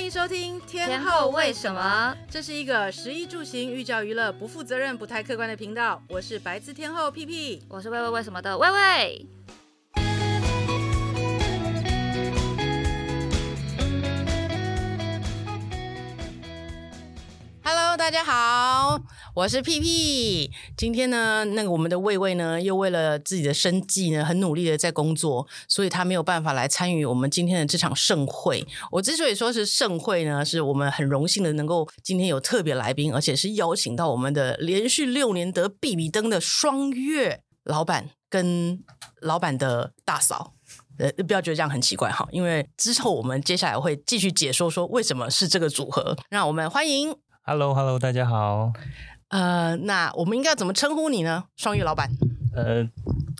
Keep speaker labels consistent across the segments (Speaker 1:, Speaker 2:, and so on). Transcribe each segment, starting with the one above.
Speaker 1: 欢迎收听天，
Speaker 2: 后为什么？
Speaker 1: 这是一个食衣住行、寓教于乐、不负责任、不太客观的频道。我是白字天后屁屁，
Speaker 2: 我是喂喂为什么的喂喂。
Speaker 1: Hello，大家好，我是屁屁。今天呢，那个我们的魏魏呢，又为了自己的生计呢，很努力的在工作，所以他没有办法来参与我们今天的这场盛会。我之所以说是盛会呢，是我们很荣幸的能够今天有特别来宾，而且是邀请到我们的连续六年得必比登的双月老板跟老板的大嫂。呃，不要觉得这样很奇怪哈，因为之后我们接下来会继续解说说为什么是这个组合。让我们欢迎。
Speaker 3: ，Hello Hello，大家好。
Speaker 1: 呃，那我们应该要怎么称呼你呢？双月老板。
Speaker 3: 呃，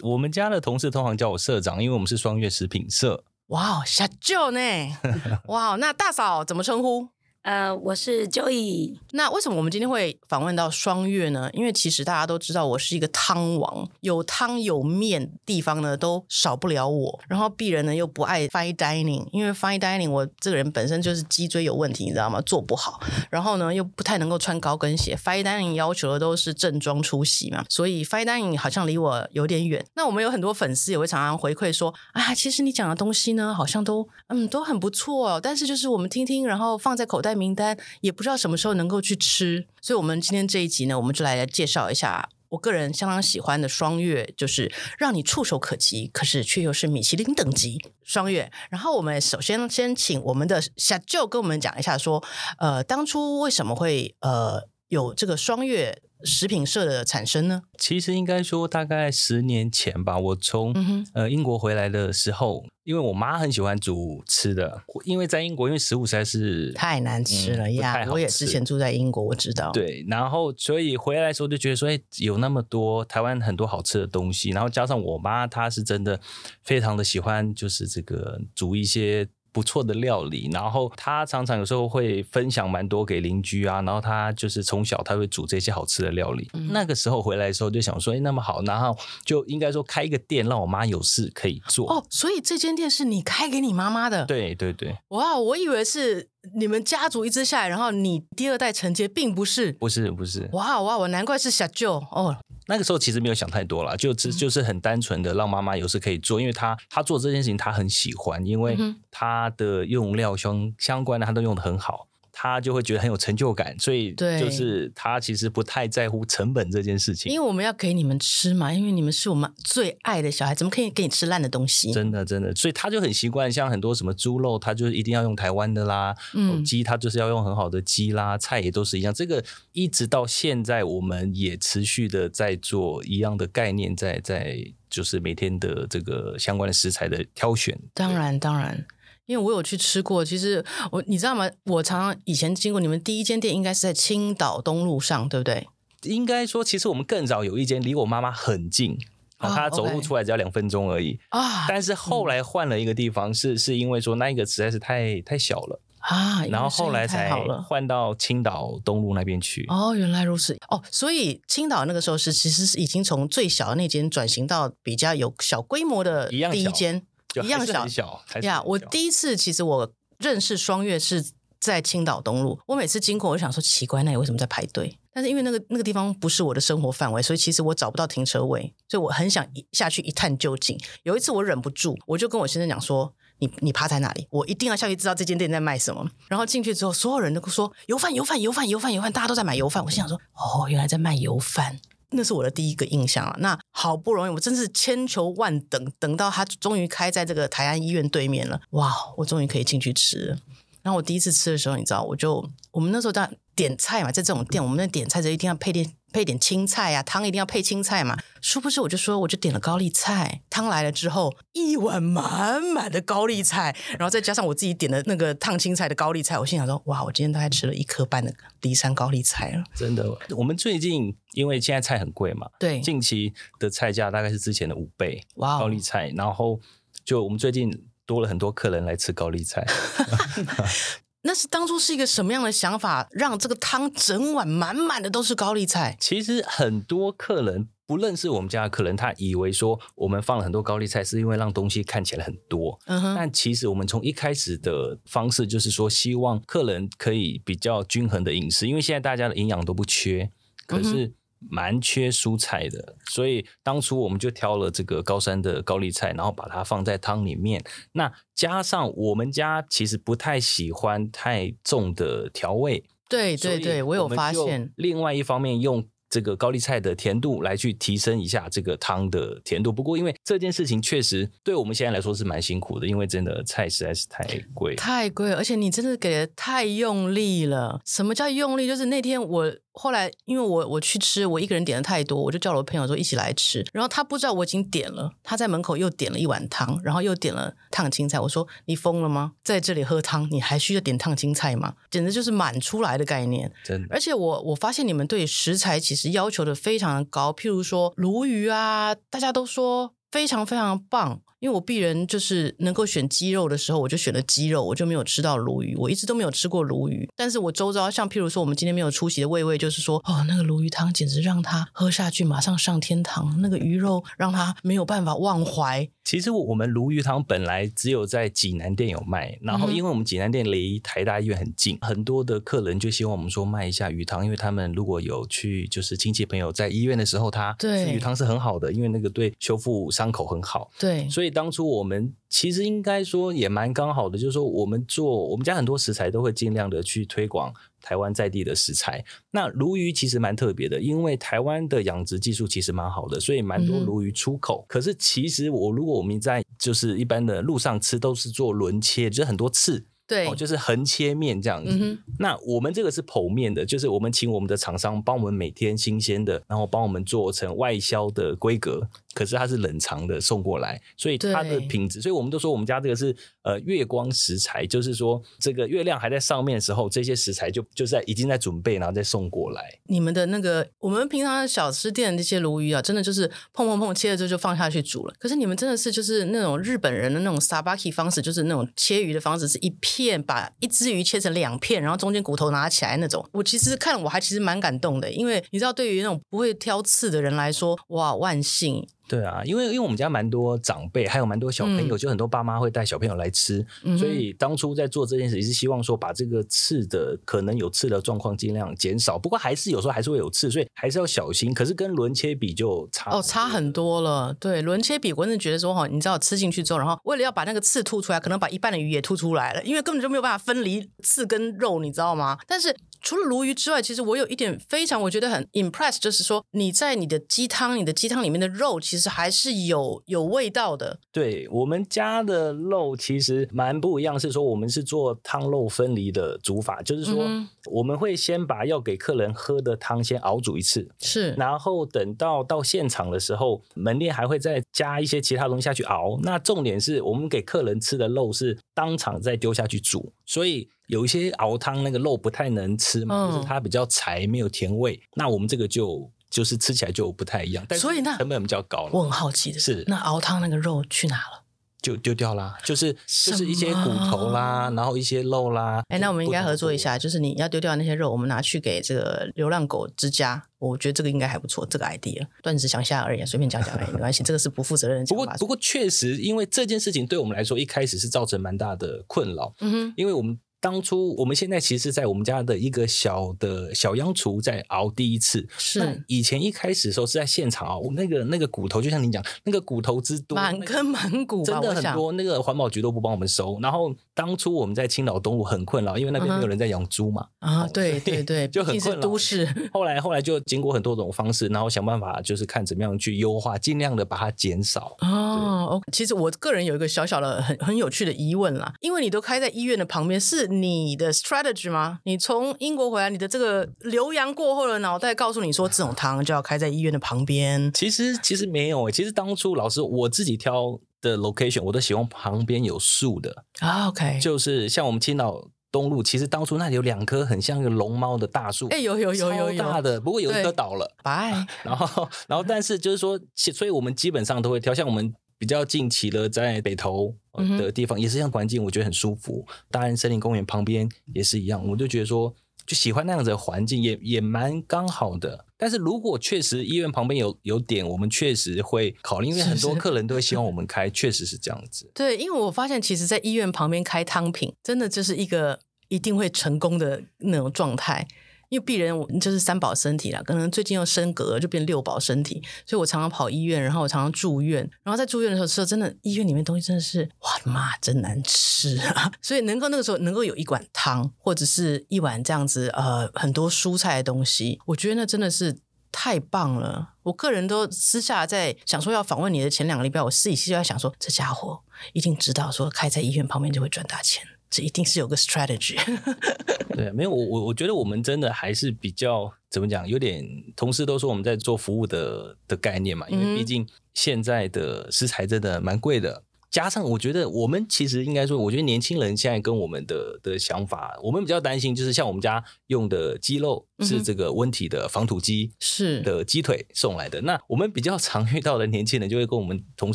Speaker 3: 我们家的同事通常叫我社长，因为我们是双月食品社。
Speaker 1: 哇哦，小舅呢？哇，那大嫂怎么称呼？
Speaker 4: 呃，我是 Joy。
Speaker 1: 那为什么我们今天会访问到双月呢？因为其实大家都知道我是一个汤王，有汤有面地方呢都少不了我。然后鄙人呢又不爱 fine dining，因为 fine dining 我这个人本身就是脊椎有问题，你知道吗？做不好。然后呢又不太能够穿高跟鞋，fine dining 要求的都是正装出席嘛，所以 fine dining 好像离我有点远。那我们有很多粉丝也会常常回馈说啊，其实你讲的东西呢好像都嗯都很不错哦，但是就是我们听听，然后放在口袋。名单也不知道什么时候能够去吃，所以，我们今天这一集呢，我们就来，介绍一下我个人相当喜欢的双月，就是让你触手可及，可是却又是米其林等级双月。然后，我们首先先请我们的小舅跟我们讲一下，说，呃，当初为什么会呃有这个双月食品社的产生呢？
Speaker 3: 其实应该说，大概十年前吧，我从、嗯、呃英国回来的时候。因为我妈很喜欢煮吃的，因为在英国，因为食物实在是
Speaker 1: 太难吃了呀。我也之前住在英国，我知道。
Speaker 3: 对，然后所以回来的时候就觉得说，哎，有那么多台湾很多好吃的东西，然后加上我妈她是真的非常的喜欢，就是这个煮一些。不错的料理，然后他常常有时候会分享蛮多给邻居啊，然后他就是从小他会煮这些好吃的料理。嗯、那个时候回来的时候就想说，哎，那么好，然后就应该说开一个店，让我妈有事可以做。
Speaker 1: 哦，所以这间店是你开给你妈妈的？
Speaker 3: 对对对。
Speaker 1: 哇，我以为是你们家族一直下来，然后你第二代承接，并不是。
Speaker 3: 不是不是。
Speaker 1: 哇哇，我难怪是小舅哦。
Speaker 3: 那个时候其实没有想太多了，就只就是很单纯的让妈妈有事可以做，因为她她做这件事情她很喜欢，因为她的用料相相关的她都用的很好。他就会觉得很有成就感，所以就是他其实不太在乎成本这件事情。
Speaker 1: 因为我们要给你们吃嘛，因为你们是我们最爱的小孩，怎么可以给你吃烂的东西？
Speaker 3: 真的，真的，所以他就很习惯，像很多什么猪肉，他就是一定要用台湾的啦。嗯，鸡他就是要用很好的鸡啦，菜也都是一样。这个一直到现在，我们也持续的在做一样的概念，在在就是每天的这个相关的食材的挑选。
Speaker 1: 当然，当然。因为我有去吃过，其实我你知道吗？我常常以前经过你们第一间店，应该是在青岛东路上，对不对？
Speaker 3: 应该说，其实我们更早有一间离我妈妈很近，啊，她走路出来只要两分钟而已啊。但是后来换了一个地方，是是因为说那一个实在是太太小了啊，然后后来才换到青岛东路那边去。
Speaker 1: 哦，原来如此。哦，所以青岛那个时候是其实是已经从最小的那间转型到比较有小规模的第一间。一样小，
Speaker 3: 小
Speaker 1: 呀！我第一次其实我认识双月是在青岛东路。我每次经过，我就想说奇怪，那你为什么在排队？但是因为那个那个地方不是我的生活范围，所以其实我找不到停车位，所以我很想下去一探究竟。有一次我忍不住，我就跟我先生讲说：“你你趴在哪里？我一定要下去知道这间店在卖什么。”然后进去之后，所有人都说油饭、油饭、油饭、油饭、油饭，大家都在买油饭。我心想说：“哦，原来在卖油饭。”那是我的第一个印象啊！那好不容易，我真是千求万等，等到他终于开在这个台安医院对面了。哇，我终于可以进去吃了。然后我第一次吃的时候，你知道，我就我们那时候在点菜嘛，在这种店，我们那点菜就一定要配点。配点青菜啊，汤一定要配青菜嘛。殊不知，我就说，我就点了高丽菜。汤来了之后，一碗满满的高丽菜，然后再加上我自己点的那个烫青菜的高丽菜，我心想说，哇，我今天大概吃了一颗半的骊山高丽菜了。
Speaker 3: 真的，我们最近因为现在菜很贵嘛，
Speaker 1: 对，
Speaker 3: 近期的菜价大概是之前的五倍。哇，高丽菜，然后就我们最近多了很多客人来吃高丽菜。
Speaker 1: 那是当初是一个什么样的想法，让这个汤整碗满满的都是高丽菜？
Speaker 3: 其实很多客人不认识我们家的客人，他以为说我们放了很多高丽菜是因为让东西看起来很多。嗯哼。但其实我们从一开始的方式就是说，希望客人可以比较均衡的饮食，因为现在大家的营养都不缺，可是蛮缺蔬菜的，所以当初我们就挑了这个高山的高丽菜，然后把它放在汤里面。那加上我们家其实不太喜欢太重的调味。
Speaker 1: 对对对，我有发现。
Speaker 3: 另外一方面，用这个高丽菜的甜度来去提升一下这个汤的甜度。不过，因为这件事情确实对我们现在来说是蛮辛苦的，因为真的菜实在是太贵，
Speaker 1: 太贵，而且你真的给的太用力了。什么叫用力？就是那天我。后来，因为我我去吃，我一个人点的太多，我就叫了我朋友说一起来吃。然后他不知道我已经点了，他在门口又点了一碗汤，然后又点了烫青菜。我说：“你疯了吗？在这里喝汤，你还需要点烫青菜吗？简直就是满出来的概念。”
Speaker 3: 真的。
Speaker 1: 而且我我发现你们对食材其实要求的非常的高，譬如说鲈鱼啊，大家都说非常非常棒。因为我鄙人就是能够选鸡肉的时候，我就选了鸡肉，我就没有吃到鲈鱼。我一直都没有吃过鲈鱼，但是我周遭像譬如说，我们今天没有出席的魏魏，就是说，哦，那个鲈鱼汤简直让他喝下去马上上天堂，那个鱼肉让他没有办法忘怀。
Speaker 3: 其实我们鲈鱼汤本来只有在济南店有卖，然后因为我们济南店离台大医院很近，很多的客人就希望我们说卖一下鱼汤，因为他们如果有去就是亲戚朋友在医院的时候，他吃鱼汤是很好的，因为那个对修复伤口很好。
Speaker 1: 对，
Speaker 3: 所以。当初我们其实应该说也蛮刚好的，就是说我们做我们家很多食材都会尽量的去推广台湾在地的食材。那鲈鱼其实蛮特别的，因为台湾的养殖技术其实蛮好的，所以蛮多鲈鱼出口。嗯、可是其实我如果我们在就是一般的路上吃，都是做轮切，就是很多刺。
Speaker 1: 对、
Speaker 3: 哦，就是横切面这样子。嗯、那我们这个是剖面的，就是我们请我们的厂商帮我们每天新鲜的，然后帮我们做成外销的规格。可是它是冷藏的送过来，所以它的品质，所以我们都说我们家这个是呃月光食材，就是说这个月亮还在上面的时候，这些食材就就在已经在准备，然后再送过来。
Speaker 1: 你们的那个我们平常的小吃店的这些鲈鱼啊，真的就是碰碰碰切了之后就放下去煮了。可是你们真的是就是那种日本人的那种 sabaki 方式，就是那种切鱼的方式，是一片把一只鱼切成两片，然后中间骨头拿起来那种。我其实看了我还其实蛮感动的，因为你知道，对于那种不会挑刺的人来说，哇，万幸。
Speaker 3: 对啊，因为因为我们家蛮多长辈，还有蛮多小朋友，嗯、就很多爸妈会带小朋友来吃，嗯、所以当初在做这件事也是希望说把这个刺的可能有刺的状况尽量减少。不过还是有时候还是会有刺，所以还是要小心。可是跟轮切比就差
Speaker 1: 哦，差很多了。对，轮切比，我真的觉得说哈，你知道吃进去之后，然后为了要把那个刺吐出来，可能把一半的鱼也吐出来了，因为根本就没有办法分离刺跟肉，你知道吗？但是。除了鲈鱼之外，其实我有一点非常我觉得很 impress，就是说你在你的鸡汤，你的鸡汤里面的肉其实还是有有味道的。
Speaker 3: 对，我们家的肉其实蛮不一样，是说我们是做汤肉分离的煮法，就是说我们会先把要给客人喝的汤先熬煮一次，
Speaker 1: 是，
Speaker 3: 然后等到到现场的时候，门店还会再加一些其他东西下去熬。那重点是我们给客人吃的肉是当场再丢下去煮，所以。有一些熬汤那个肉不太能吃嘛，嗯、就是它比较柴，没有甜味。那我们这个就就是吃起来就不太一样，但是成本比较高。
Speaker 1: 我很好奇的
Speaker 3: 是，
Speaker 1: 那熬汤那个肉去哪了？
Speaker 3: 就丢掉啦，就是就是一些骨头啦，然后一些肉啦。
Speaker 1: 哎，那我们应该合作一下，就是你要丢掉那些肉，我们拿去给这个流浪狗之家。我觉得这个应该还不错，这个 idea。断食想下而已，随便讲讲而已，没关系。这个是不负责任。
Speaker 3: 不过不过确实，因为这件事情对我们来说一开始是造成蛮大的困扰。嗯哼，因为我们。当初我们现在其实在我们家的一个小的小央厨在熬第一次。
Speaker 1: 是
Speaker 3: 以前一开始的时候是在现场熬，那个那个骨头就像你讲，那个骨头之多，
Speaker 1: 满根满骨，
Speaker 3: 真的很多。那个环保局都不帮我们收。然后当初我们在青岛东路很困扰，因为那边没有人在养猪嘛。
Speaker 1: 啊，对对对，
Speaker 3: 就很困扰。
Speaker 1: 都市。
Speaker 3: 后来后来就经过很多种方式，然后想办法就是看怎么样去优化，尽量的把它减少。
Speaker 1: 哦，其实我个人有一个小小的很很有趣的疑问啦，因为你都开在医院的旁边，是你的。strategy 吗？你从英国回来，你的这个留洋过后的脑袋告诉你说，这种汤就要开在医院的旁边。
Speaker 3: 其实其实没有，其实当初老师我自己挑的 location，我都喜欢旁边有树的
Speaker 1: 啊。OK，
Speaker 3: 就是像我们青岛东路，其实当初那里有两棵很像一个龙猫的大树，
Speaker 1: 哎，有有有有有
Speaker 3: 大的，不过有一棵倒了。
Speaker 1: 拜。
Speaker 3: 然后然后，但是就是说，所以我们基本上都会挑，像我们比较近期的在北投。的地方也是像环境，我觉得很舒服。大安森林公园旁边也是一样，我就觉得说就喜欢那样子的环境，也也蛮刚好的。但是如果确实医院旁边有有点，我们确实会考虑，因为很多客人都会希望我们开，确实是这样子。
Speaker 1: 对，因为我发现，其实，在医院旁边开汤品，真的就是一个一定会成功的那种状态。因为病人就是三宝身体啦，可能最近又升格，就变六宝身体，所以我常常跑医院，然后我常常住院，然后在住院的时候吃，真的医院里面东西真的是，哇妈，真难吃啊！所以能够那个时候能够有一碗汤，或者是一碗这样子呃很多蔬菜的东西，我觉得那真的是太棒了。我个人都私下在想说要访问你的前两个礼拜，我私底下就在想说，这家伙一定知道说开在医院旁边就会赚大钱。这一定是有个 strategy。
Speaker 3: 对，没有我我我觉得我们真的还是比较怎么讲，有点同事都说我们在做服务的的概念嘛，因为毕竟现在的食材真的蛮贵的。加上我觉得我们其实应该说，我觉得年轻人现在跟我们的的想法，我们比较担心就是像我们家用的鸡肉是这个温体的防土鸡是的鸡腿送来的，那我们比较常遇到的年轻人就会跟我们同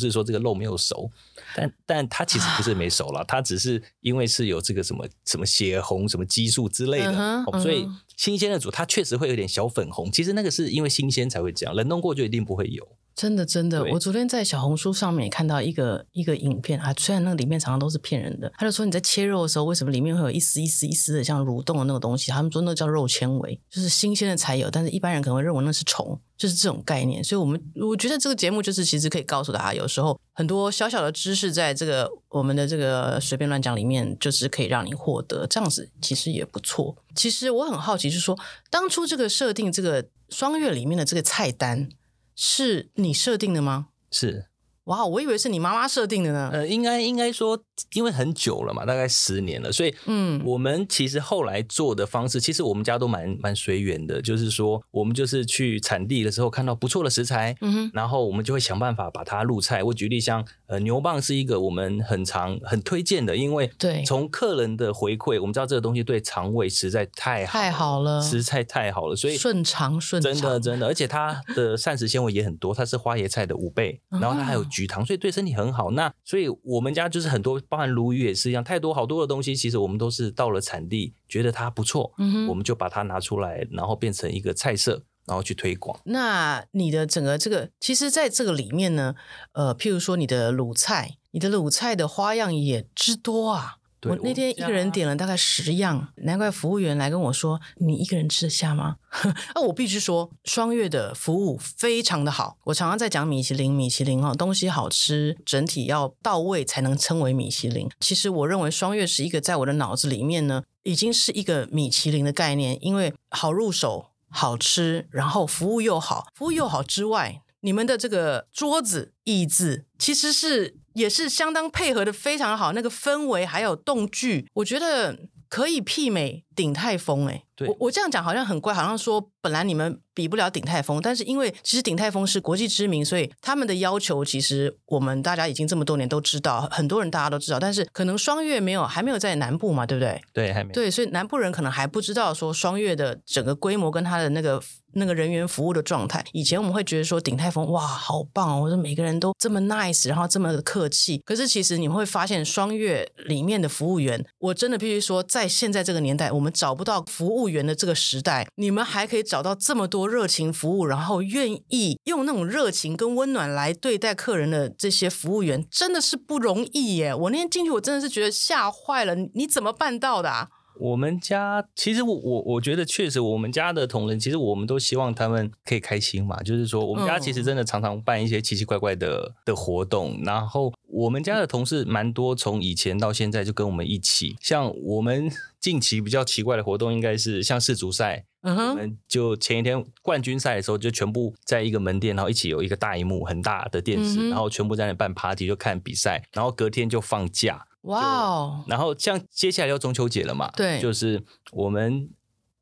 Speaker 3: 事说这个肉没有熟。但但他其实不是没熟了，他只是因为是有这个什么什么血红什么激素之类的，嗯哦、所以新鲜的煮它确实会有点小粉红。其实那个是因为新鲜才会这样，冷冻过就一定不会有。
Speaker 1: 真的真的，我昨天在小红书上面也看到一个一个影片啊，虽然那个里面常常都是骗人的，他就说你在切肉的时候，为什么里面会有一丝一丝一丝的像蠕动的那个东西？他们说那叫肉纤维，就是新鲜的才有，但是一般人可能会认为那是虫，就是这种概念。所以，我们我觉得这个节目就是其实可以告诉大家，有时候很多小小的知识，在这个我们的这个随便乱讲里面，就是可以让你获得，这样子其实也不错。其实我很好奇，就是说当初这个设定这个双月里面的这个菜单。是你设定的吗？
Speaker 3: 是，
Speaker 1: 哇，我以为是你妈妈设定的呢。
Speaker 3: 呃，应该应该说，因为很久了嘛，大概十年了，所以，嗯，我们其实后来做的方式，其实我们家都蛮蛮随缘的，就是说，我们就是去产地的时候看到不错的食材，嗯哼，然后我们就会想办法把它入菜。我举例像。呃，牛蒡是一个我们很常很推荐的，因为对从客人的回馈，我们知道这个东西对肠胃实在太好
Speaker 1: 太好了，
Speaker 3: 实在太好了，所以
Speaker 1: 顺肠顺肠，
Speaker 3: 真的真的，而且它的膳食纤维也很多，它是花椰菜的五倍，然后它还有 菊糖，所以对身体很好。那所以我们家就是很多，包含鲈鱼也是一样，太多好多的东西，其实我们都是到了产地觉得它不错，嗯，我们就把它拿出来，然后变成一个菜色。然后去推广。那
Speaker 1: 你的整个这个，其实在这个里面呢，呃，譬如说你的卤菜，你的卤菜的花样也之多啊。对我那天一个人点了大概十样，难怪服务员来跟我说：“你一个人吃得下吗？” 啊，我必须说，双月的服务非常的好。我常常在讲米其林，米其林哦，东西好吃，整体要到位才能称为米其林。其实我认为双月是一个在我的脑子里面呢，已经是一个米其林的概念，因为好入手。好吃，然后服务又好，服务又好之外，你们的这个桌子、椅子其实是也是相当配合的，非常好。那个氛围还有动距，我觉得可以媲美鼎泰丰。哎，对，我我这样讲好像很怪，好像说本来你们。比不了鼎泰丰，但是因为其实鼎泰丰是国际知名，所以他们的要求其实我们大家已经这么多年都知道，很多人大家都知道，但是可能双月没有还没有在南部嘛，对不
Speaker 3: 对？对，还没。
Speaker 1: 对，所以南部人可能还不知道说双月的整个规模跟他的那个那个人员服务的状态。以前我们会觉得说鼎泰丰哇好棒哦，我说每个人都这么 nice，然后这么的客气。可是其实你们会发现双月里面的服务员，我真的必须说，在现在这个年代，我们们找不到服务员的这个时代，你们还可以找到这么多。热情服务，然后愿意用那种热情跟温暖来对待客人的这些服务员，真的是不容易耶！我那天进去，我真的是觉得吓坏了。你怎么办到的啊？
Speaker 3: 我们家其实我我我觉得确实，我们家的同仁其实我们都希望他们可以开心嘛。就是说，我们家其实真的常常办一些奇奇怪怪的的活动，然后我们家的同事蛮多，从以前到现在就跟我们一起。像我们近期比较奇怪的活动，应该是像世足赛。嗯哼，我们就前一天冠军赛的时候，就全部在一个门店，然后一起有一个大荧幕很大的电视，然后全部在那办 party 就看比赛，然后隔天就放假。哇哦！然后像接下来要中秋节了嘛，对，就是我们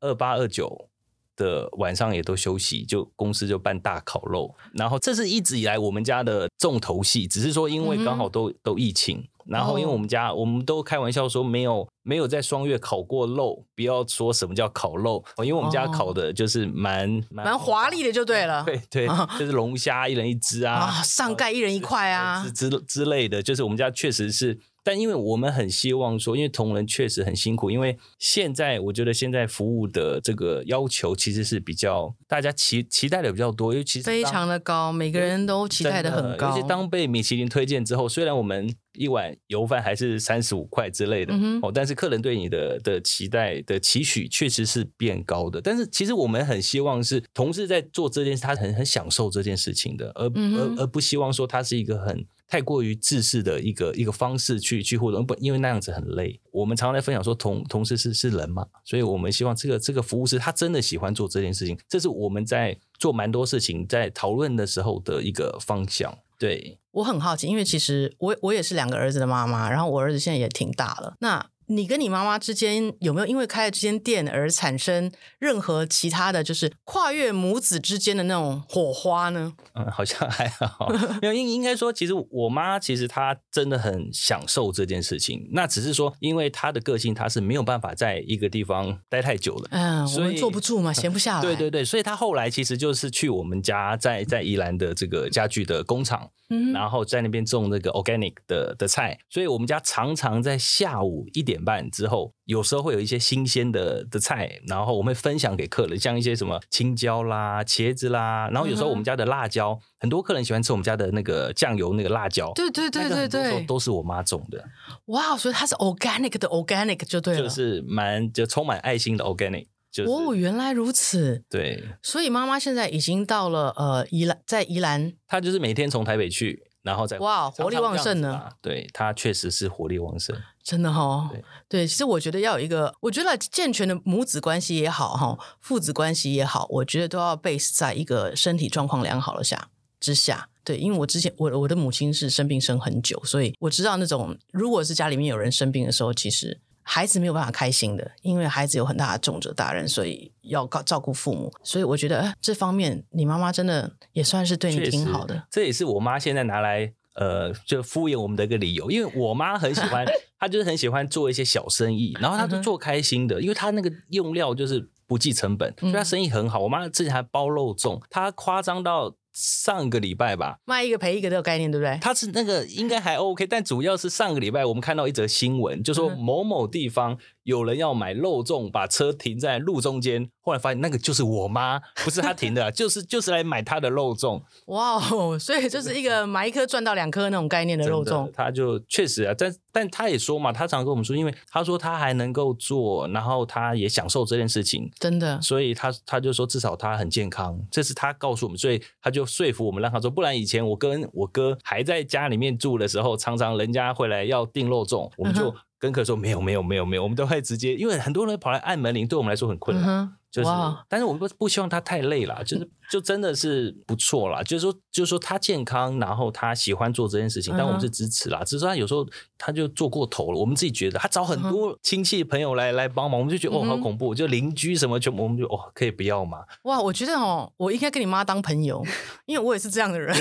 Speaker 3: 二八二九的晚上也都休息，就公司就办大烤肉，然后这是一直以来我们家的重头戏，只是说因为刚好都都疫情。然后，因为我们家，我们都开玩笑说，没有没有在双月烤过肉，不要说什么叫烤肉，因为我们家烤的就是蛮蛮，
Speaker 1: 蛮华丽的，就对了。
Speaker 3: 对对，就是龙虾一人一只啊，
Speaker 1: 上盖一人一块啊，
Speaker 3: 之之之类的，就是我们家确实是但因为我们很希望说，因为同仁确实很辛苦，因为现在我觉得现在服务的这个要求其实是比较大家期期待的比较多，因为其实
Speaker 1: 非常的高，每个人都期待的很高。
Speaker 3: 而且当被米其林推荐之后，虽然我们一碗油饭还是三十五块之类的、嗯、哦，但是客人对你的的期待的期许确实是变高的。但是其实我们很希望是同事在做这件事，他很很享受这件事情的，而、嗯、而而不希望说他是一个很。太过于自私的一个一个方式去去互动，不，因为那样子很累。我们常常在分享说同，同事是是人嘛，所以我们希望这个这个服务师他真的喜欢做这件事情，这是我们在做蛮多事情在讨论的时候的一个方向。对，
Speaker 1: 我很好奇，因为其实我我也是两个儿子的妈妈，然后我儿子现在也挺大了，那。你跟你妈妈之间有没有因为开了这间店而产生任何其他的就是跨越母子之间的那种火花呢？
Speaker 3: 嗯，好像还好，没有应应该说，其实我妈其实她真的很享受这件事情。那只是说，因为她的个性，她是没有办法在一个地方待太久了。
Speaker 1: 嗯，所以我们坐不住嘛，闲不下 来。
Speaker 3: 对对对，所以她后来其实就是去我们家在在宜兰的这个家具的工厂，嗯，然后在那边种那个 organic 的的菜。所以我们家常常在下午一点。点半之后，有时候会有一些新鲜的的菜，然后我们会分享给客人，像一些什么青椒啦、茄子啦，然后有时候我们家的辣椒，嗯、很多客人喜欢吃我们家的那个酱油那个辣椒，
Speaker 1: 对对对对对，
Speaker 3: 都是我妈种的。
Speaker 1: 哇，所以它是 organic 的 organic 就对了，
Speaker 3: 就是蛮就充满爱心的 organic。就是、
Speaker 1: 哦，原来如此。
Speaker 3: 对，
Speaker 1: 所以妈妈现在已经到了呃宜兰，在宜兰，
Speaker 3: 她就是每天从台北去。然后再
Speaker 1: 哇，活力旺盛呢！
Speaker 3: 对，她确实是活力旺盛，
Speaker 1: 真的哈、哦。对，其实我觉得要有一个，我觉得健全的母子关系也好哈，父子关系也好，我觉得都要 base 在一个身体状况良好的下之下。对，因为我之前我我的母亲是生病生很久，所以我知道那种如果是家里面有人生病的时候，其实。孩子没有办法开心的，因为孩子有很大的重责大任，所以要照顾父母。所以我觉得这方面，你妈妈真的也算是对你挺好的。
Speaker 3: 这也是我妈现在拿来呃，就敷衍我们的一个理由。因为我妈很喜欢，她就是很喜欢做一些小生意，然后她就做开心的，因为她那个用料就是不计成本，所以她生意很好。我妈之前还包肉粽，她夸张到。上个礼拜吧，
Speaker 1: 卖一个赔一个这个概念，对不对？
Speaker 3: 她是那个应该还 OK，但主要是上个礼拜我们看到一则新闻，就说某某地方有人要买肉粽，把车停在路中间，后来发现那个就是我妈，不是她停的，就是就是来买她的肉粽。
Speaker 1: 哇哦，所以就是一个买一颗赚到两颗那种概念的肉粽。
Speaker 3: 他就确实啊，但但他也说嘛，他常跟我们说，因为他说他还能够做，然后他也享受这件事情，
Speaker 1: 真的，
Speaker 3: 所以他他就说至少他很健康，这是他告诉我们，所以他就。说服我们，让他说，不然以前我跟我哥还在家里面住的时候，常常人家会来要订肉粽，我们就跟客说没有没有没有没有，我们都会直接，因为很多人跑来按门铃，对我们来说很困难。就是，但是我们不不希望他太累了，就是 就真的是不错啦。就是说，就是说他健康，然后他喜欢做这件事情，但我们是支持啦。只是说他有时候他就做过头了，我们自己觉得他找很多亲戚朋友来来帮忙，我们就觉得哦好恐怖，就邻居什么全部我们就哦可以不要嘛。
Speaker 1: 哇，我觉得哦，我应该跟你妈当朋友，因为我也是这样的人，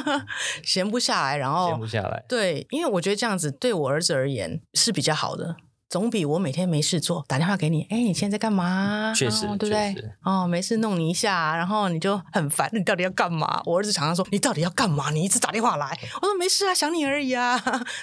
Speaker 1: 闲不下来，然后
Speaker 3: 闲不下来。
Speaker 1: 对，因为我觉得这样子对我儿子而言是比较好的。总比我每天没事做打电话给你，哎，你现在在干嘛？
Speaker 3: 确实，对不对？
Speaker 1: 哦，没事弄你一下，然后你就很烦，你到底要干嘛？我儿子常常说，你到底要干嘛？你一直打电话来，我说没事啊，想你而已啊，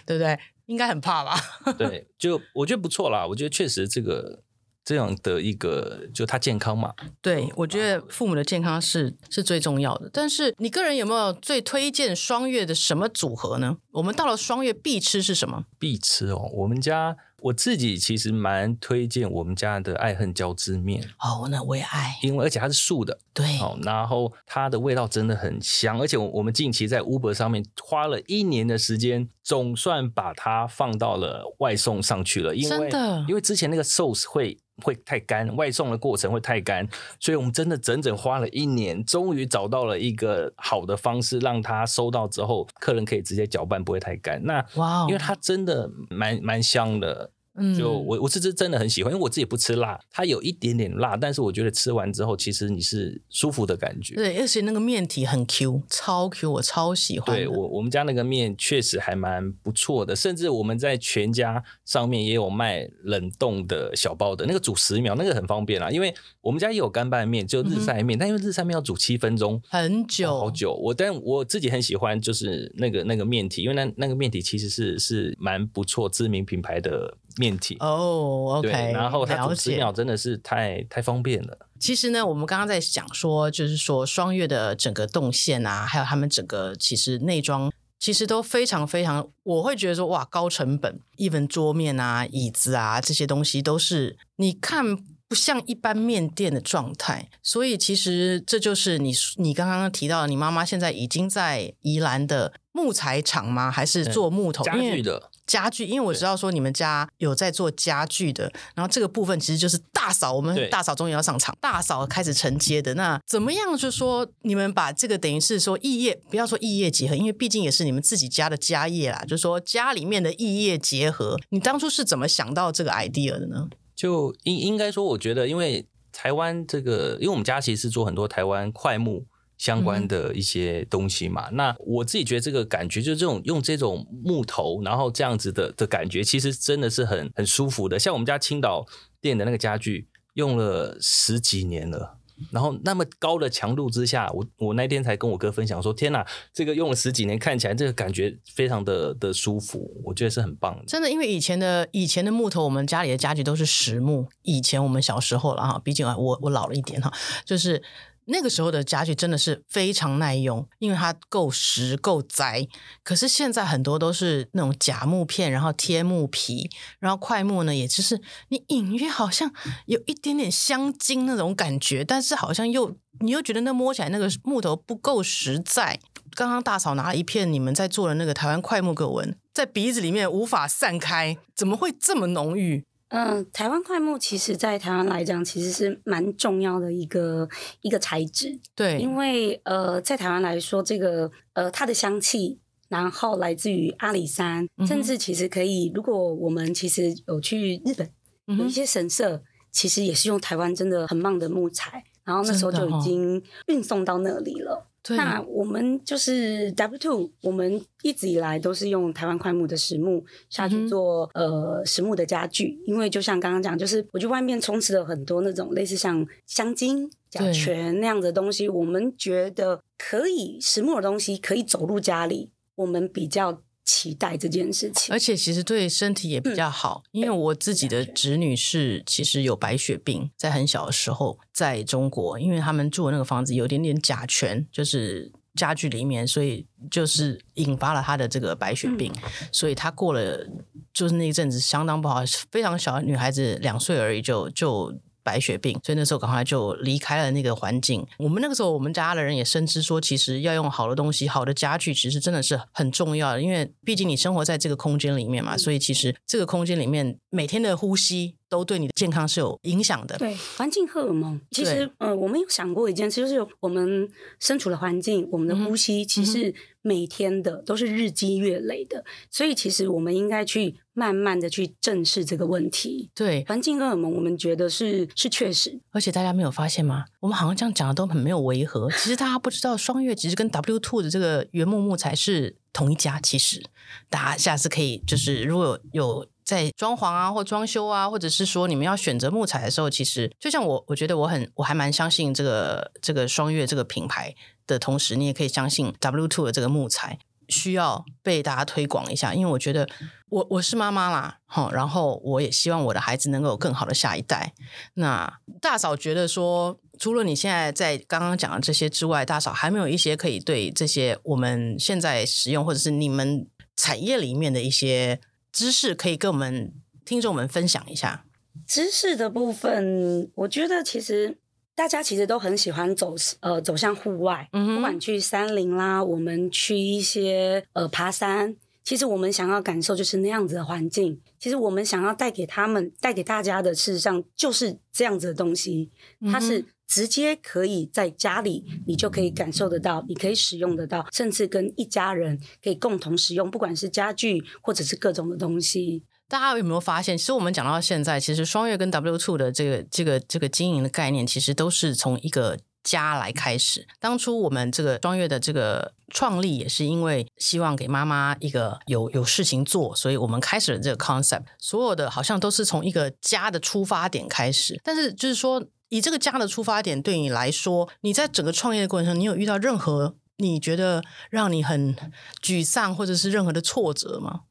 Speaker 1: 对不对？应该很怕吧？
Speaker 3: 对，就我觉得不错啦，我觉得确实这个这样的一个，就他健康嘛。
Speaker 1: 对，我觉得父母的健康是是最重要的。但是你个人有没有最推荐双月的什么组合呢？我们到了双月必吃是什么？
Speaker 3: 必吃哦，我们家。我自己其实蛮推荐我们家的爱恨交织面。
Speaker 1: 哦，那我也爱，
Speaker 3: 因为而且它是素的，
Speaker 1: 对，
Speaker 3: 哦，然后它的味道真的很香，而且我我们近期在 Uber 上面花了一年的时间，总算把它放到了外送上去了，因为
Speaker 1: 真，
Speaker 3: 因为之前那个 sauce 会会太干，外送的过程会太干，所以我们真的整整花了一年，终于找到了一个好的方式，让它收到之后，客人可以直接搅拌，不会太干。那哇，因为它真的蛮蛮香的。
Speaker 1: 嗯，
Speaker 3: 就我我是真真的很喜欢，因为我自己不吃辣，它有一点点辣，但是我觉得吃完之后，其实你是舒服的感觉。
Speaker 1: 对，而且那个面体很 Q，超 Q，我超喜欢。
Speaker 3: 对我我们家那个面确实还蛮不错的，甚至我们在全家上面也有卖冷冻的小包的，那个煮十秒，那个很方便啦。因为我们家也有干拌面，就日晒面，嗯、但因为日晒面要煮七分钟，
Speaker 1: 很久，
Speaker 3: 好久。我但我自己很喜欢，就是那个那个面体，因为那那个面体其实是是蛮不错，知名品牌的面体。
Speaker 1: 哦、oh，OK，
Speaker 3: 然后它煮十秒真的是太太方便了。
Speaker 1: 其实呢，我们刚刚在讲说，就是说双月的整个动线啊，还有他们整个其实内装。其实都非常非常，我会觉得说哇，高成本，even 桌面啊、椅子啊这些东西都是你看不像一般面店的状态，所以其实这就是你你刚刚提到，你妈妈现在已经在宜兰的木材厂吗？还是做木头
Speaker 3: 家具的？
Speaker 1: 家具，因为我知道说你们家有在做家具的，然后这个部分其实就是大嫂，我们大嫂终于要上场，大嫂开始承接的。那怎么样？就是说你们把这个等于是说异业，不要说异业结合，因为毕竟也是你们自己家的家业啦。就是说家里面的异业结合，你当初是怎么想到这个 idea 的呢？
Speaker 3: 就应应该说，我觉得因为台湾这个，因为我们家其实是做很多台湾快木。相关的一些东西嘛，嗯，那我自己觉得这个感觉就是这种用这种木头，然后这样子的的感觉，其实真的是很很舒服的。像我们家青岛店的那个家具，用了十几年了，然后那么高的强度之下，我我那天才跟我哥分享说：“天哪，这个用了十几年，看起来这个感觉非常的的舒服，我觉得是很棒的。”
Speaker 1: 真的，因为以前的以前的木头，我们家里的家具都是实木。以前我们小时候了哈，毕竟啊，我我老了一点哈，就是。那个时候的家具真的是非常耐用，因为它够实够宅。可是现在很多都是那种假木片，然后贴木皮，然后桧木呢，也就是你隐约好像有一点点香精那种感觉，但是好像又你又觉得那摸起来那个木头不够实在。刚刚大嫂拿了一片你们在做的那个台湾桧木格纹，在鼻子里面无法散开，怎么会这么浓郁？
Speaker 4: 嗯、呃，台湾桧木其实，在台湾来讲，其实是蛮重要的一个一个材质。
Speaker 1: 对，
Speaker 4: 因为呃，在台湾来说，这个呃，它的香气，然后来自于阿里山，嗯，甚至其实可以，如果我们其实有去日本，有一些神社，嗯，其实也是用台湾真的很棒的木材，然后那时候就已经运送到那里了。那我们就是 W Two，我们一直以来都是用台湾快木的实木下去做、嗯、呃实木的家具，因为就像刚刚讲，就是我觉得外面充斥了很多那种类似像香精、甲醛那样的东西，我们觉得可以实木的东西可以走入家里，我们比较。期待这件事情，
Speaker 1: 而且其实对身体也比较好，嗯、因为我自己的侄女是其实有白血病，在很小的时候在中国，因为他们住的那个房子有点点甲醛，就是家具里面，所以就是引发了她的这个白血病，嗯、所以她过了就是那一阵子相当不好，非常小的女孩子两岁而已就就。白血病，所以那时候赶快就离开了那个环境。我们那个时候，我们家的人也深知说，其实要用好的东西、好的家具，其实真的是很重要的。因为毕竟你生活在这个空间里面嘛，所以其实这个空间里面每天的呼吸都对你的健康是有影响的。
Speaker 4: 对，环境荷尔蒙，其实呃，我们有想过一件事，就是我们身处的环境，我们的呼吸，其实每天的都是日积月累的，所以其实我们应该去。慢慢的去正视这个问题。
Speaker 1: 对，
Speaker 4: 环境荷尔蒙，我们觉得是是确实。
Speaker 1: 而且大家没有发现吗？我们好像这样讲的都很没有违和。其实大家不知道，双月其实跟 W Two 的这个原木木材是同一家。其实大家下次可以就是，如果有有在装潢啊或装修啊，或者是说你们要选择木材的时候，其实就像我，我觉得我很我还蛮相信这个这个双月这个品牌的同时，你也可以相信 W Two 的这个木材。需要被大家推广一下，因为我觉得我我是妈妈啦，哈，然后我也希望我的孩子能够有更好的下一代。那大嫂觉得说，除了你现在在刚刚讲的这些之外，大嫂还没有一些可以对这些我们现在使用或者是你们产业里面的一些知识，可以跟我们听众们分享一下。
Speaker 4: 知识的部分，我觉得其实。大家其实都很喜欢走呃走向户外，嗯，不管去山林啦，我们去一些呃爬山，其实我们想要感受就是那样子的环境。其实我们想要带给他们、带给大家的，事实上就是这样子的东西。它是直接可以在家里，你就可以感受得到，你可以使用得到，甚至跟一家人可以共同使用，不管是家具或者是各种的东西。
Speaker 1: 大家有没有发现，其实我们讲到现在，其实双月跟 W Two 的这个这个这个经营的概念，其实都是从一个家来开始。当初我们这个双月的这个创立，也是因为希望给妈妈一个有有事情做，所以我们开始了这个 concept。所有的好像都是从一个家的出发点开始，但是就是说，以这个家的出发点对你来说，你在整个创业的过程中，你有遇到任何你觉得让你很沮丧，或者是任何的挫折吗？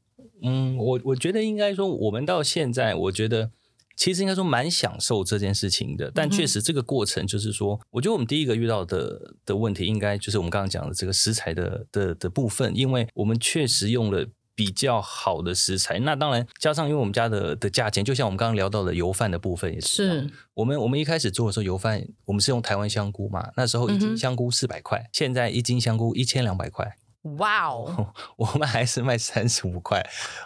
Speaker 3: 嗯，我我觉得应该说，我们到现在，我觉得其实应该说蛮享受这件事情的。但确实，这个过程就是说，我觉得我们第一个遇到的的问题，应该就是我们刚刚讲的这个食材的的的部分，因为我们确实用了比较好的食材。那当然，加上因为我们家的的价钱，就像我们刚刚聊到的油饭的部分也是，是我们我们一开始做的时候，油饭我们是用台湾香菇嘛，那时候一斤香菇四百块，现在一斤香菇一千两百块。
Speaker 1: 哇哦，
Speaker 3: 我们还是卖三十五块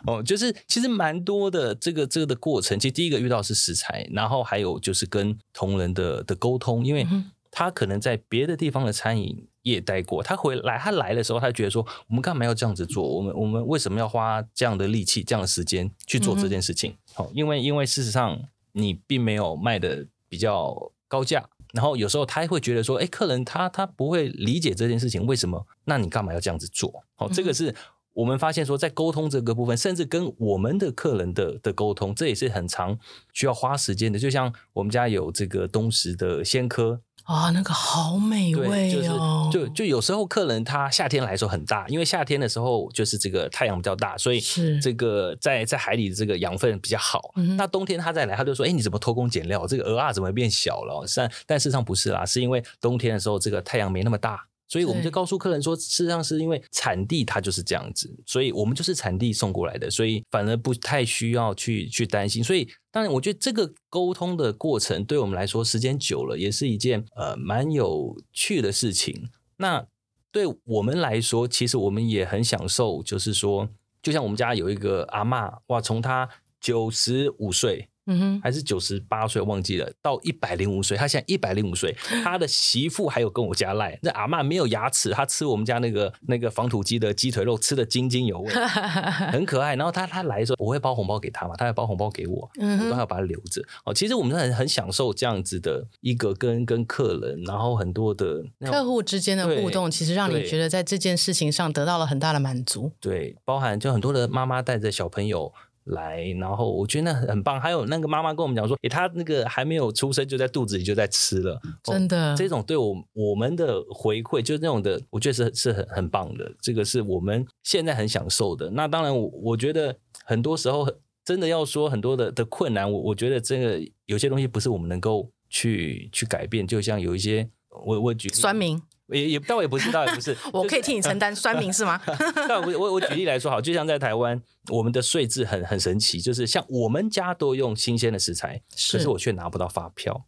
Speaker 3: 哦，就是其实蛮多的这个这个的过程。其实第一个遇到是食材，然后还有就是跟同仁的的沟通，因为他可能在别的地方的餐饮业待过，他回来他来的时候，他觉得说我们干嘛要这样子做？我们我们为什么要花这样的力气、这样的时间去做这件事情？好，因为因为事实上你并没有卖的比较高价。然后有时候他会觉得说，哎，客人他他不会理解这件事情为什么？那你干嘛要这样子做？好，这个是我们发现说，在沟通这个部分，甚至跟我们的客人的的沟通，这也是很长需要花时间的。就像我们家有这个东石的鲜科。
Speaker 1: 啊，那个好美味哦！
Speaker 3: 就是、就就有时候客人他夏天来的时候很大，因为夏天的时候就是这个太阳比较大，所以这个在在海里的这个养分比较好。嗯、那冬天他再来，他就说：“哎，你怎么偷工减料？这个鹅啊怎么变小了？”但但事实上不是啦，是因为冬天的时候这个太阳没那么大。所以我们就告诉客人说，事实上是因为产地它就是这样子，所以我们就是产地送过来的，所以反而不太需要去去担心。所以当然，我觉得这个沟通的过程对我们来说，时间久了也是一件呃蛮有趣的事情。那对我们来说，其实我们也很享受，就是说，就像我们家有一个阿嬷，哇，从她九十五岁。嗯哼，还是九十八岁忘记了，到一百零五岁，他现在一百零五岁，他的媳妇还有跟我家赖，那阿嬷没有牙齿，他吃我们家那个那个防土鸡的鸡腿肉，吃的津津有味，很可爱。然后他他来的时候，我会包红包给他嘛，他会包红包给我，我都要把它留着。哦，其实我们很很享受这样子的一个跟跟客人，然后很多的
Speaker 1: 客户之间的互动，其实让你觉得在这件事情上得到了很大的满足。
Speaker 3: 对，包含就很多的妈妈带着小朋友。来，然后我觉得那很棒。还有那个妈妈跟我们讲说，诶，她那个还没有出生就在肚子里就在吃了，
Speaker 1: 真的。
Speaker 3: 哦，这种对我我们的回馈，就是那种的，我觉得是是很很棒的。这个是我们现在很享受的。那当然我，我我觉得很多时候真的要说很多的的困难，我我觉得这个有些东西不是我们能够去去改变。就像有一些，我我举
Speaker 1: 酸民。
Speaker 3: 也也倒也不是，倒也不是，
Speaker 1: 我可以替你承担酸民是吗？
Speaker 3: 但我我我举例来说好，就像在台湾，我们的税制很很神奇，就是像我们家都用新鲜的食材，是可是我却拿不到发票，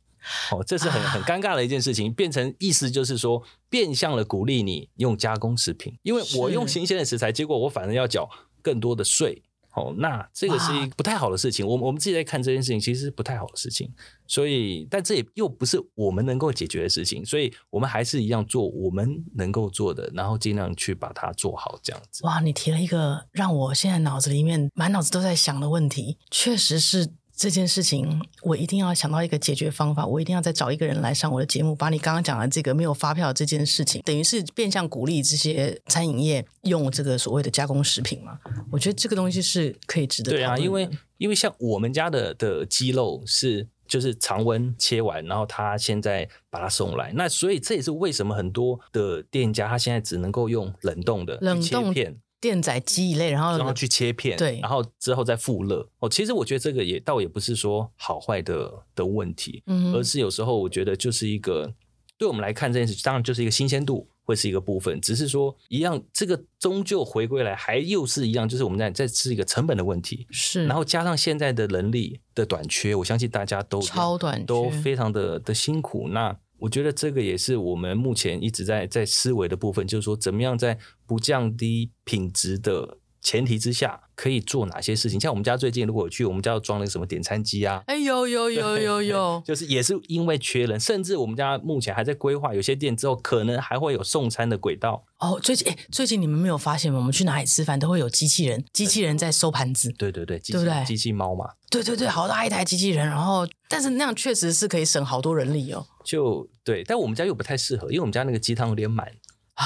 Speaker 3: 哦，这是很很尴尬的一件事情，变成意思就是说，变相的鼓励你用加工食品，因为我用新鲜的食材，结果我反而要缴更多的税。哦，那这个是一个不太好的事情。我我们自己在看这件事情，其实是不太好的事情。所以，但这也又不是我们能够解决的事情。所以我们还是一样做我们能够做的，然后尽量去把它做好，这样子。
Speaker 1: 哇，你提了一个让我现在脑子里面满脑子都在想的问题，确实是。这件事情，我一定要想到一个解决方法。我一定要再找一个人来上我的节目，把你刚刚讲的这个没有发票的这件事情，等于是变相鼓励这些餐饮业用这个所谓的加工食品嘛。我觉得这个东西是可以值得。
Speaker 3: 对啊，因为因为像我们家的的鸡肉是就是常温切完，然后他现在把它送来，那所以这也是为什么很多的店家他现在只能够用冷冻的冷冻片。
Speaker 1: 电宰鸡一类，然后
Speaker 3: 然后去切片，
Speaker 1: 对，
Speaker 3: 然后之后再复热。哦，其实我觉得这个也倒也不是说好坏的的问题，嗯，而是有时候我觉得就是一个对我们来看这件事，当然就是一个新鲜度会是一个部分，只是说一样，这个终究回归来还又是一样，就是我们在在是一个成本的问题，
Speaker 1: 是，
Speaker 3: 然后加上现在的人力的短缺，我相信大家都
Speaker 1: 超短缺，
Speaker 3: 都非常的的辛苦。那我觉得这个也是我们目前一直在在思维的部分，就是说怎么样在不降低品质的前提之下，可以做哪些事情？像我们家最近如果去，我们家要装那个什么点餐机啊，
Speaker 1: 哎有有有有有，
Speaker 3: 就是也是因为缺人，甚至我们家目前还在规划，有些店之后可能还会有送餐的轨道。
Speaker 1: 哦，最近哎，最近你们没有发现吗？我们去哪里吃饭都会有机器人，机器人在收盘子。
Speaker 3: 对对对，机器
Speaker 1: 对不对？
Speaker 3: 机器猫嘛。
Speaker 1: 对对对，好大一台机器人，然后但是那样确实是可以省好多人力哦。
Speaker 3: 就对，但我们家又不太适合，因为我们家那个鸡汤有点满。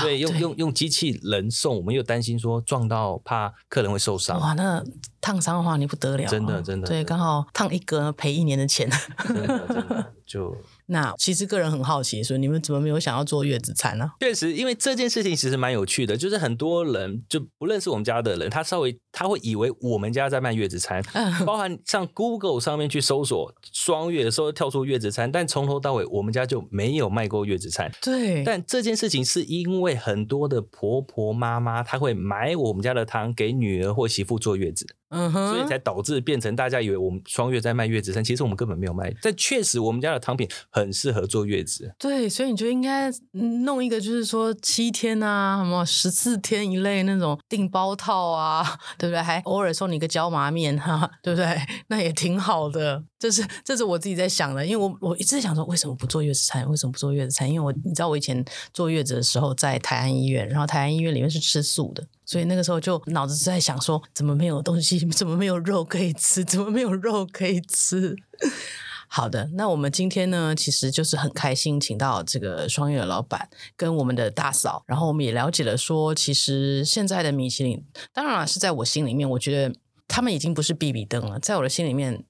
Speaker 3: 对，用用用机器人送，我们又担心说撞到，怕客人会受伤。
Speaker 1: 哇，那烫伤的话你不得了，
Speaker 3: 真的真的。
Speaker 1: 对，刚好烫一个赔一年的钱。
Speaker 3: 真的真的就。
Speaker 1: 那其实个人很好奇，说你们怎么没有想要做月子餐呢？
Speaker 3: 确实，因为这件事情其实蛮有趣的，就是很多人就不认识我们家的人，他稍微他会以为我们家在卖月子餐，包含上 Google 上面去搜索双月的时候跳出月子餐，但从头到尾我们家就没有卖过月子餐。
Speaker 1: 对，
Speaker 3: 但这件事情是因为很多的婆婆妈妈，她会买我们家的汤给女儿或媳妇坐月子。嗯哼，所以才导致变成大家以为我们双月在卖月子餐，其实我们根本没有卖。但确实，我们家的汤品很适合坐月子。
Speaker 1: 对，所以你就应该弄一个，就是说七天啊，什么十四天一类那种订包套啊，对不对？还偶尔送你个椒麻面哈、啊，对不对？那也挺好的。这是这是我自己在想的，因为我我一直在想说，为什么不做月子餐？为什么不做月子餐？因为我你知道，我以前坐月子的时候在台安医院，然后台安医院里面是吃素的。所以那个时候就脑子在想说，怎么没有东西？怎么没有肉可以吃？怎么没有肉可以吃？好的，那我们今天呢，其实就是很开心，请到这个双月老板跟我们的大嫂，然后我们也了解了说，其实现在的米其林，当然了，是在我心里面，我觉得他们已经不是必比登了，在我的心里面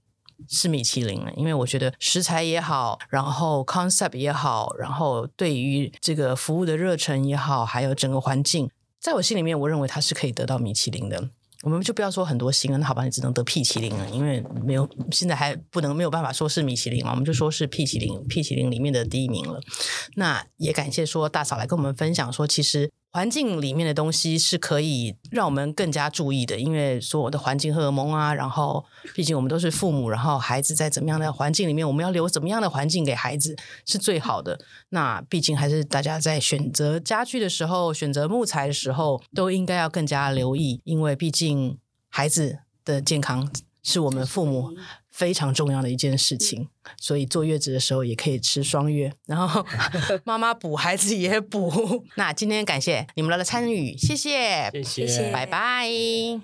Speaker 1: 是米其林了，因为我觉得食材也好，然后 concept 也好，然后对于这个服务的热忱也好，还有整个环境。在我心里面，我认为它是可以得到米其林的。我们就不要说很多星了，那好吧，你只能得 P 麒麟了，因为没有现在还不能没有办法说是米其林嘛，我们就说是 P 麒麟，P 麒麟里面的第一名了。那也感谢说大嫂来跟我们分享说，其实。环境里面的东西是可以让我们更加注意的，因为所有的环境荷尔蒙啊，然后毕竟我们都是父母，然后孩子在怎么样的环境里面，我们要留怎么样的环境给孩子是最好的。那毕竟还是大家在选择家具的时候，选择木材的时候，都应该要更加留意，因为毕竟孩子的健康是我们父母非常重要的一件事情，所以坐月子的时候也可以吃双月，然后 妈妈补，孩子也补。那今天感谢你们的参与，谢谢，
Speaker 3: 谢谢，
Speaker 1: 拜拜。